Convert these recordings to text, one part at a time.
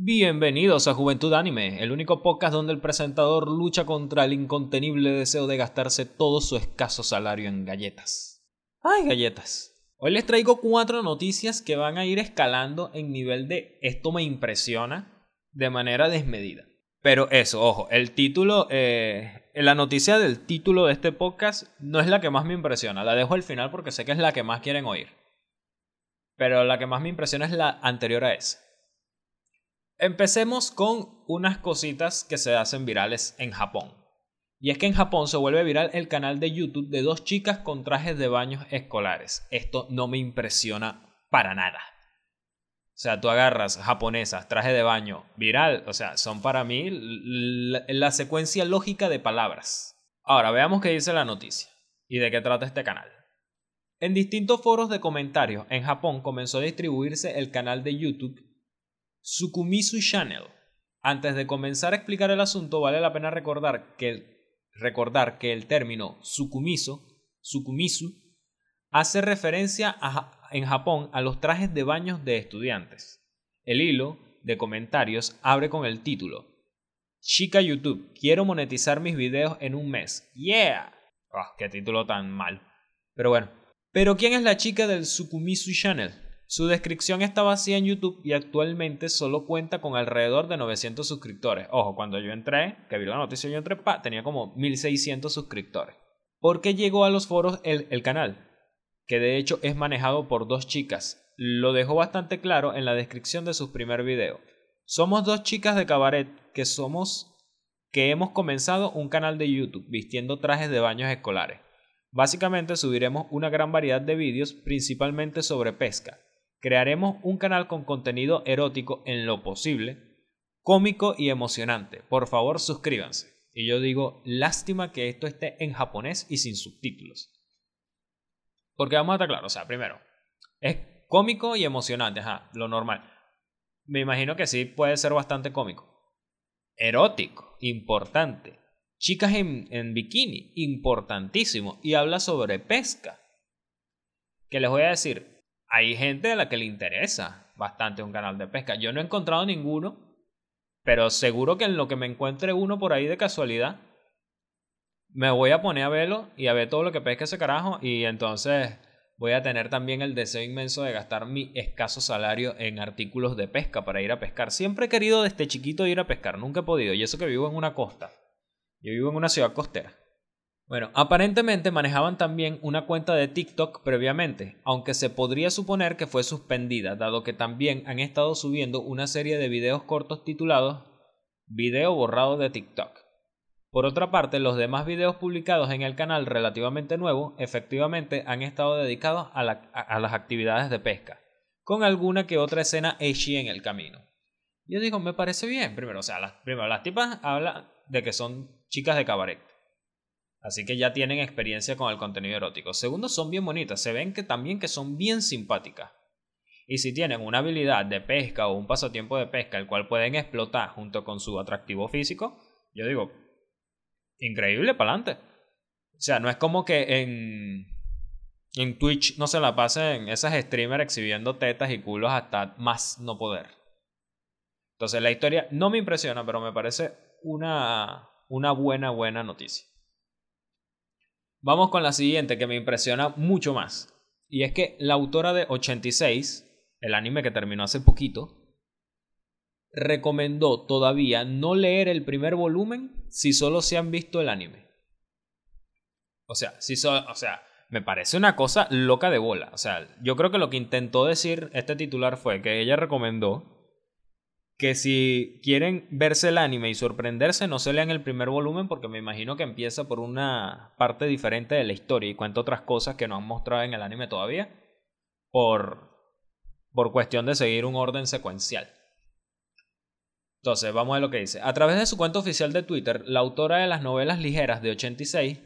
Bienvenidos a Juventud Anime, el único podcast donde el presentador lucha contra el incontenible deseo de gastarse todo su escaso salario en galletas. ¡Ay, galletas! Hoy les traigo cuatro noticias que van a ir escalando en nivel de esto me impresiona de manera desmedida. Pero eso, ojo, el título, eh, la noticia del título de este podcast no es la que más me impresiona, la dejo al final porque sé que es la que más quieren oír. Pero la que más me impresiona es la anterior a esa. Empecemos con unas cositas que se hacen virales en Japón. Y es que en Japón se vuelve viral el canal de YouTube de dos chicas con trajes de baños escolares. Esto no me impresiona para nada. O sea, tú agarras japonesas, traje de baño, viral, o sea, son para mí la, la secuencia lógica de palabras. Ahora, veamos qué dice la noticia y de qué trata este canal. En distintos foros de comentarios en Japón comenzó a distribuirse el canal de YouTube Sukumisu Channel. Antes de comenzar a explicar el asunto, vale la pena recordar que el, recordar que el término Sukumisu, Sukumisu hace referencia en Japón a los trajes de baños de estudiantes. El hilo de comentarios abre con el título Chica YouTube, quiero monetizar mis videos en un mes. ¡Yeah! Oh, ¡Qué título tan mal! Pero bueno. ¿Pero quién es la chica del Sukumisu Channel? Su descripción está vacía en YouTube y actualmente solo cuenta con alrededor de 900 suscriptores. Ojo, cuando yo entré, que vi la noticia, yo entré, pa, tenía como 1600 suscriptores. ¿Por qué llegó a los foros el, canal? Que de hecho es manejado por dos chicas. Lo dejó bastante claro en la descripción de su primer video. Somos dos chicas de cabaret que somos que hemos comenzado un canal de YouTube vistiendo trajes de baños escolares. Básicamente subiremos una gran variedad de vídeos principalmente sobre pesca, Crearemos un canal con contenido erótico en lo posible, cómico y emocionante. Por favor, suscríbanse. Y yo digo, lástima que esto esté en japonés y sin subtítulos. Porque vamos a estar claros, o sea, primero, es cómico y emocionante, ajá, lo normal. Me imagino que sí puede ser bastante cómico. Erótico, importante. Chicas en, en bikini, importantísimo. Y habla sobre pesca. Que les voy a decir, hay gente a la que le interesa bastante un canal de pesca. Yo no he encontrado ninguno, pero seguro que en lo que me encuentre uno por ahí de casualidad, me voy a poner a verlo y a ver todo lo que pesca ese carajo y entonces voy a tener también el deseo inmenso de gastar mi escaso salario en artículos de pesca para ir a pescar. Siempre he querido desde chiquito ir a pescar, nunca he podido y eso que vivo en una costa. Yo vivo en una ciudad costera. Bueno, aparentemente manejaban también una cuenta de TikTok previamente, aunque se podría suponer que fue suspendida, dado que también han estado subiendo una serie de videos cortos titulados Video borrado de TikTok. Por otra parte, los demás videos publicados en el canal relativamente nuevo efectivamente han estado dedicados a, las actividades de pesca, con alguna que otra escena ecchi en el camino. Yo digo, me parece bien. Primero, o sea, las, primero, las tipas hablan de que son chicas de cabaret. Así que ya tienen experiencia con el contenido erótico. Segundo, son bien bonitas. Se ven que también que son bien simpáticas. Y si tienen una habilidad de pesca o un pasatiempo de pesca el cual pueden explotar junto con su atractivo físico, yo digo, increíble para adelante. O sea, no es como que en, en Twitch no se la pasen esas streamers exhibiendo tetas y culos hasta más no poder. Entonces la historia no me impresiona, pero me parece una, una buena, buena noticia. Vamos con la siguiente que me impresiona mucho más. Y es que la autora de 86, el anime que terminó hace poquito, recomendó todavía no leer el primer volumen si solo se han visto el anime. O sea, si o sea, me parece una cosa loca de bola. O sea, yo creo que lo que intentó decir este titular fue que ella recomendó que si quieren verse el anime y sorprenderse, no se lean el primer volumen porque me imagino que empieza por una parte diferente de la historia y cuenta otras cosas que no han mostrado en el anime todavía por, por cuestión de seguir un orden secuencial. Entonces, vamos a lo que dice. A través de su cuenta oficial de Twitter, la autora de las novelas ligeras de 86,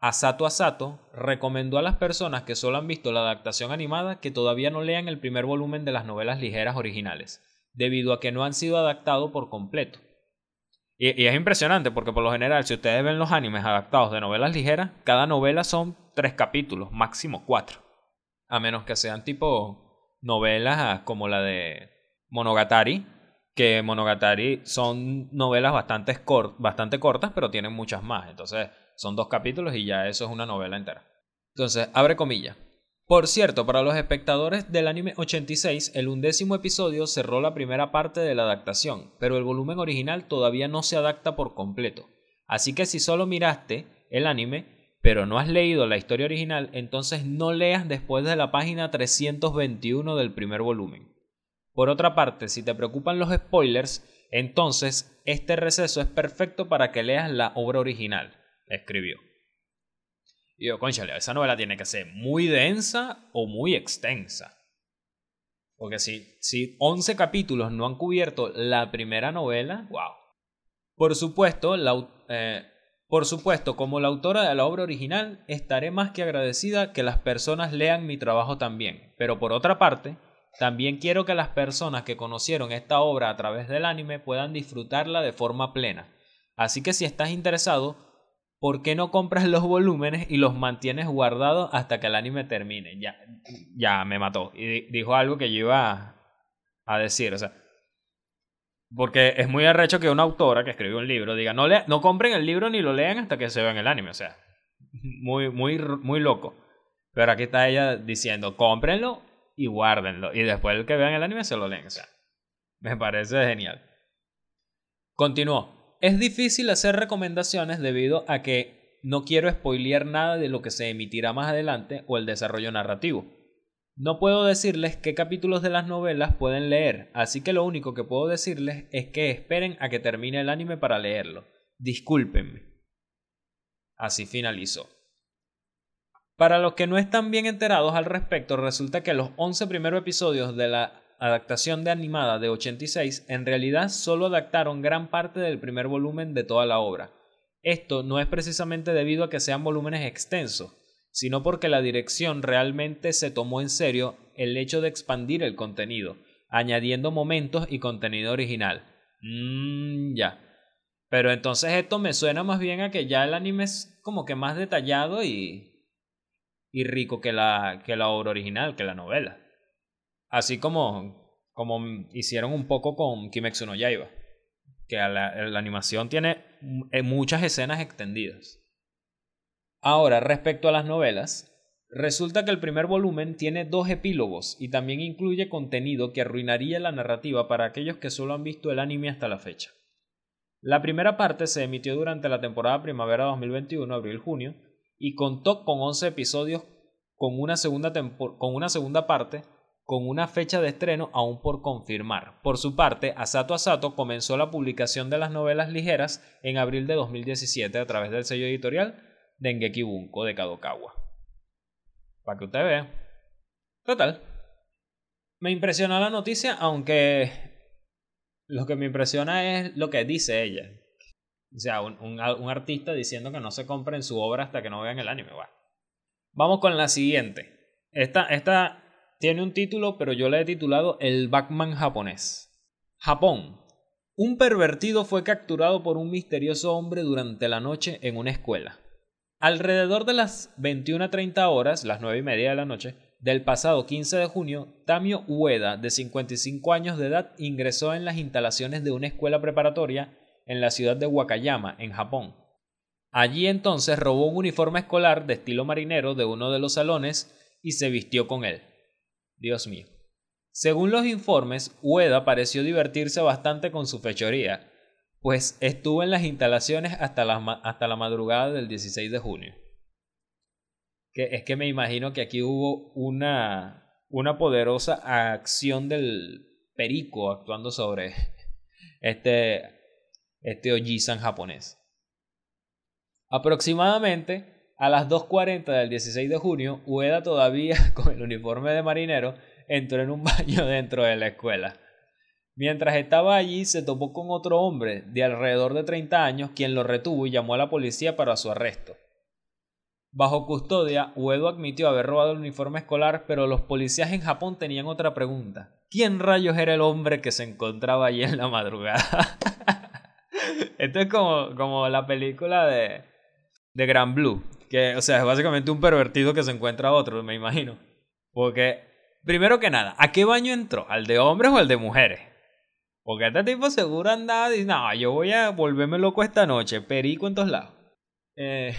Asato Asato, recomendó a las personas que solo han visto la adaptación animada que todavía no lean el primer volumen de las novelas ligeras originales debido a que no han sido adaptados por completo. Y, es impresionante porque por lo general, si ustedes ven los animes adaptados de novelas ligeras, cada novela son tres capítulos, máximo cuatro. A menos que sean tipo novelas como la de Monogatari, que Monogatari son novelas bastante, bastante cortas, pero tienen muchas más. Entonces, son dos capítulos y ya eso es una novela entera. Entonces, abre comillas. Por cierto, para los espectadores del anime 86, el undécimo episodio cerró la primera parte de la adaptación, pero el volumen original todavía no se adapta por completo. Así que si solo miraste el anime, pero no has leído la historia original, entonces no leas después de la página 321 del primer volumen. Por otra parte, si te preocupan los spoilers, entonces este receso es perfecto para que leas la obra original, escribió. Y yo, conchale, esa novela tiene que ser muy densa o muy extensa. Porque si, si 11 capítulos no han cubierto la primera novela, wow. Por supuesto, eh, por supuesto, como la autora de la obra original, estaré más que agradecida que las personas lean mi trabajo también. Pero por otra parte, también quiero que las personas que conocieron esta obra a través del anime puedan disfrutarla de forma plena. Así que si estás interesado, ¿por qué no compras los volúmenes y los mantienes guardados hasta que el anime termine? Ya, ya me mató. Y dijo algo que yo iba a decir, o sea, porque es muy arrecho que una autora que escribió un libro diga, no, le no compren el libro ni lo lean hasta que se vean el anime, o sea, muy, muy, muy loco. Pero aquí está ella diciendo, cómprenlo y guárdenlo. Y después el que vean el anime se lo leen. O sea, me parece genial. Continuó. Es difícil hacer recomendaciones debido a que no quiero spoilear nada de lo que se emitirá más adelante o el desarrollo narrativo. No puedo decirles qué capítulos de las novelas pueden leer, así que lo único que puedo decirles es que esperen a que termine el anime para leerlo. Discúlpenme. Así finalizó. Para los que no están bien enterados al respecto, resulta que los 11 primeros episodios de la adaptación de animada de 86 en realidad solo adaptaron gran parte del primer volumen de toda la obra. Esto no es precisamente debido a que sean volúmenes extensos, sino porque la dirección realmente se tomó en serio el hecho de expandir el contenido, añadiendo momentos y contenido original. Mmm, ya. Pero entonces esto me suena más bien a que ya el anime es como que más detallado y y rico que la, que la obra original, que la novela. Así como, como hicieron un poco con Kimetsu no Yaiba, que la, la animación tiene eh, muchas escenas extendidas. Ahora, respecto a las novelas, resulta que el primer volumen tiene dos epílogos y también incluye contenido que arruinaría la narrativa para aquellos que solo han visto el anime hasta la fecha. La primera parte se emitió durante la temporada primavera 2021, abril-junio, y contó con 11 episodios con una segunda, con una segunda parte con una fecha de estreno aún por confirmar. Por su parte, Asato Asato comenzó la publicación de las novelas ligeras en abril de 2017 a través del sello editorial Dengeki Bunko de Kadokawa. Para que usted vea. Total. Me impresiona la noticia, aunque lo que me impresiona es lo que dice ella. O sea, un, un, artista diciendo que no se compren su obra hasta que no vean el anime. Vamos con la siguiente. Esta, esta tiene un título, pero yo la he titulado El Batman japonés. Japón. Un pervertido fue capturado por un misterioso hombre durante la noche en una escuela. Alrededor de las 21.30 horas, las 9 y media de la noche, del pasado 15 de junio, Tamio Ueda, de 55 años de edad, ingresó en las instalaciones de una escuela preparatoria en la ciudad de Wakayama, en Japón. Allí entonces robó un uniforme escolar de estilo marinero de uno de los salones y se vistió con él. Dios mío. Según los informes, Ueda pareció divertirse bastante con su fechoría, pues estuvo en las instalaciones hasta la, madrugada del 16 de junio. Que es que me imagino que aquí hubo una, una poderosa acción del perico actuando sobre este este Ojisan japonés. Aproximadamente a las 2.40 del 16 de junio, Ueda todavía con el uniforme de marinero entró en un baño dentro de la escuela. Mientras estaba allí se topó con otro hombre de alrededor de 30 años quien lo retuvo y llamó a la policía para su arresto. Bajo custodia, Uedo admitió haber robado el uniforme escolar, pero los policías en Japón tenían otra pregunta. ¿Quién rayos era el hombre que se encontraba allí en la madrugada? Esto es como, como la película de, de Gran Blue. Que, o sea, es básicamente un pervertido que se encuentra a otro, me imagino. Porque, primero que nada, ¿a qué baño entró? ¿Al de hombres o al de mujeres? Porque este tipo seguro andaba y no, yo voy a volverme loco esta noche, perico en todos lados. Eh,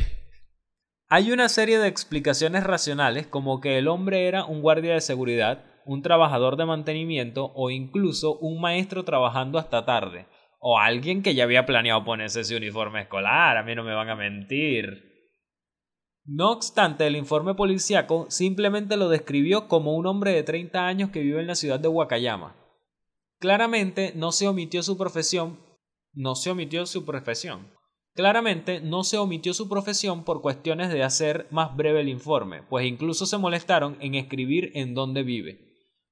hay una serie de explicaciones racionales como que el hombre era un guardia de seguridad, un trabajador de mantenimiento o incluso un maestro trabajando hasta tarde. O alguien que ya había planeado ponerse ese uniforme escolar, a mí no me van a mentir. No obstante, el informe policíaco simplemente lo describió como un hombre de 30 años que vive en la ciudad de Wakayama. Claramente no se omitió su profesión, no se omitió su profesión. Claramente no se omitió su profesión por cuestiones de hacer más breve el informe, pues incluso se molestaron en escribir en dónde vive.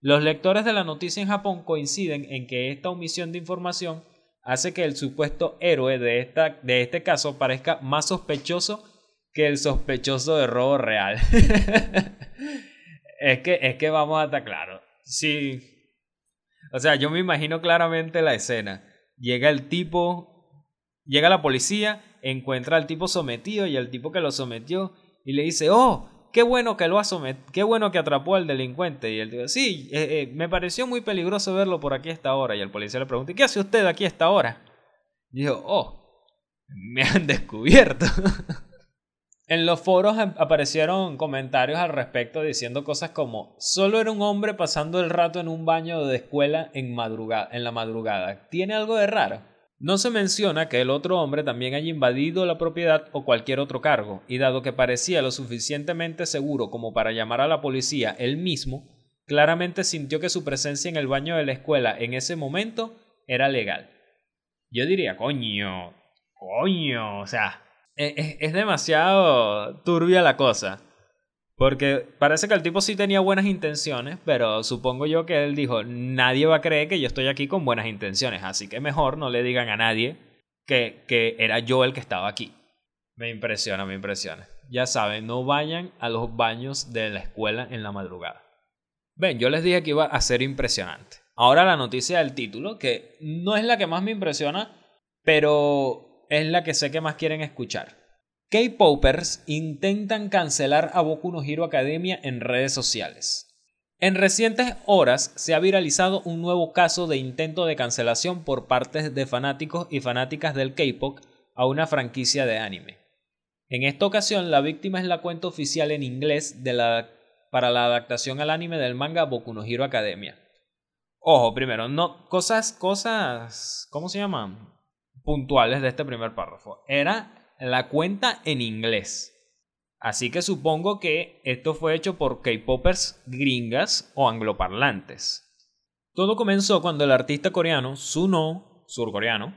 Los lectores de la noticia en Japón coinciden en que esta omisión de información hace que el supuesto héroe de, esta, de este caso parezca más sospechoso que el sospechoso de robo real. es, que, es que vamos a estar claros. Sí, o sea, yo me imagino claramente la escena. Llega el tipo, llega la policía, encuentra al tipo sometido y al tipo que lo sometió y le dice, oh, qué bueno que lo ha qué bueno que atrapó al delincuente. Y él dice, sí, eh, eh, me pareció muy peligroso verlo por aquí a esta hora. Y el policía le pregunta, ¿qué hace usted aquí a esta hora? Y dijo, oh, me han descubierto. En los foros aparecieron comentarios al respecto diciendo cosas como solo era un hombre pasando el rato en un baño de escuela en, madrugada, en la madrugada. ¿Tiene algo de raro? No se menciona que el otro hombre también haya invadido la propiedad o cualquier otro cargo, y dado que parecía lo suficientemente seguro como para llamar a la policía él mismo, claramente sintió que su presencia en el baño de la escuela en ese momento era legal. Yo diría, coño, coño, o sea, es, demasiado turbia la cosa. Porque parece que el tipo sí tenía buenas intenciones, pero supongo yo que él dijo, nadie va a creer que yo estoy aquí con buenas intenciones, así que mejor no le digan a nadie que, que era yo el que estaba aquí. Me impresiona, me impresiona. Ya saben, no vayan a los baños de la escuela en la madrugada. Ven, yo les dije que iba a ser impresionante. Ahora la noticia del título, que no es la que más me impresiona, pero es la que sé que más quieren escuchar. K-Popers intentan cancelar a Boku no Hero Academia en redes sociales. En recientes horas se ha viralizado un nuevo caso de intento de cancelación por parte de fanáticos y fanáticas del K-pop a una franquicia de anime. En esta ocasión, la víctima es la cuenta oficial en inglés para la adaptación al anime del manga Boku no Hero Academia. Ojo, primero, no cosas, cosas, ¿cómo se llaman? Puntuales de este primer párrafo. Era la cuenta en inglés. Así que supongo que esto fue hecho por K-popers gringas o angloparlantes. Todo comenzó cuando el artista coreano Suno, surcoreano,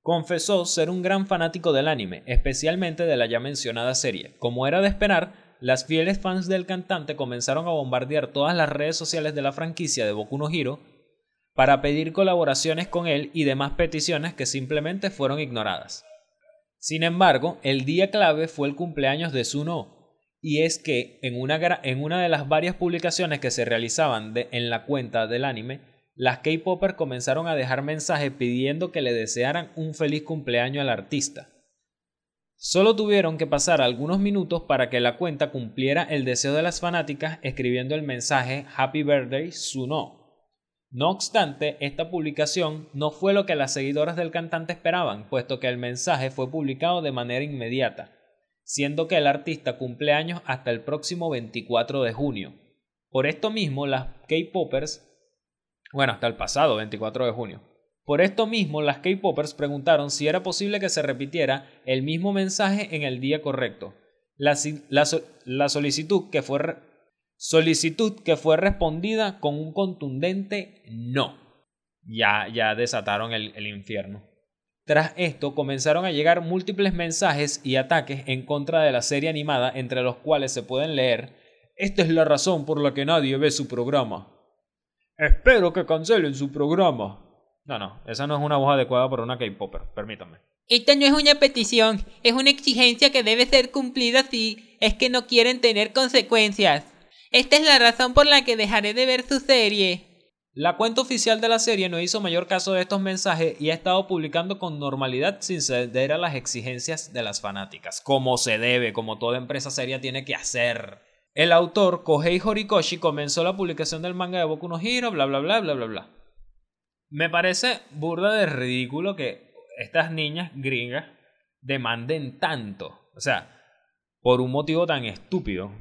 confesó ser un gran fanático del anime, especialmente de la ya mencionada serie. Como era de esperar, las fieles fans del cantante comenzaron a bombardear todas las redes sociales de la franquicia de Boku no Hero para pedir colaboraciones con él y demás peticiones que simplemente fueron ignoradas. Sin embargo, el día clave fue el cumpleaños de Suno, y es que en una, de las varias publicaciones que se realizaban en la cuenta del anime, las K-Popers comenzaron a dejar mensajes pidiendo que le desearan un feliz cumpleaños al artista. Solo tuvieron que pasar algunos minutos para que la cuenta cumpliera el deseo de las fanáticas escribiendo el mensaje Happy Birthday Suno no obstante, esta publicación no fue lo que las seguidoras del cantante esperaban, puesto que el mensaje fue publicado de manera inmediata, siendo que el artista cumple años hasta el próximo 24 de junio. Por esto mismo, las K-Poppers, bueno, hasta el pasado 24 de junio. Por esto mismo, las K-Poppers preguntaron si era posible que se repitiera el mismo mensaje en el día correcto. La, la solicitud que fue Solicitud que fue respondida con un contundente no. Ya, ya desataron el, el infierno. Tras esto comenzaron a llegar múltiples mensajes y ataques en contra de la serie animada, entre los cuales se pueden leer Esta es la razón por la que nadie ve su programa. Espero que cancelen su programa. No, no, esa no es una voz adecuada para una K-Popper, permítanme. Esta no es una petición, es una exigencia que debe ser cumplida si es que no quieren tener consecuencias. Esta es la razón por la que dejaré de ver su serie. La cuenta oficial de la serie no hizo mayor caso de estos mensajes y ha estado publicando con normalidad sin ceder a las exigencias de las fanáticas, como se debe, como toda empresa seria tiene que hacer. El autor, Kohei Horikoshi, comenzó la publicación del manga de Boku no Hero, bla bla bla bla bla bla. Me parece burda de ridículo que estas niñas gringas demanden tanto. O sea, por un motivo tan estúpido.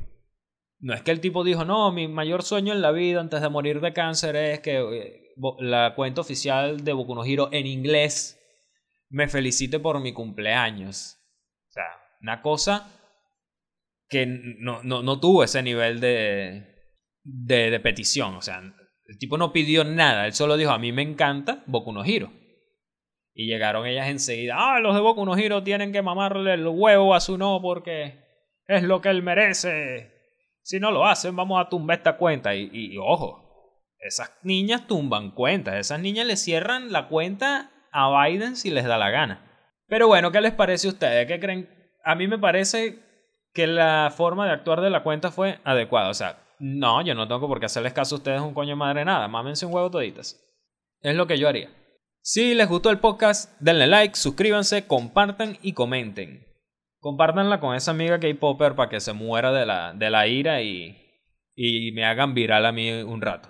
No es que el tipo dijo, no, mi mayor sueño en la vida antes de morir de cáncer es que eh, la cuenta oficial de Boku no Hero en inglés me felicite por mi cumpleaños. O sea, una cosa que no, no, no tuvo ese nivel de, de, petición. O sea, el tipo no pidió nada, él solo dijo, a mí me encanta Boku no Hero. Y llegaron ellas enseguida, ah, los de Boku no Hero tienen que mamarle el huevo a su no porque es lo que él merece. Si no lo hacen, vamos a tumbar esta cuenta. Y, ojo, esas niñas tumban cuentas. Esas niñas le cierran la cuenta a Biden si les da la gana. Pero bueno, ¿qué les parece a ustedes? ¿Qué creen? A mí me parece que la forma de actuar de la cuenta fue adecuada. O sea, no, yo no tengo por qué hacerles caso a ustedes un coño madre nada. Mámense un huevo toditas. Es lo que yo haría. Si les gustó el podcast, denle like, suscríbanse, compartan y comenten. Compártanla con esa amiga K-Popper para que se muera de la, de la ira y, y me hagan viral a mí un rato.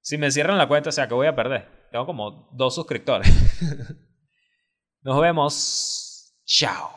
Si me cierran la cuenta, o sea que voy a perder. Tengo como dos suscriptores. Nos vemos. Chao.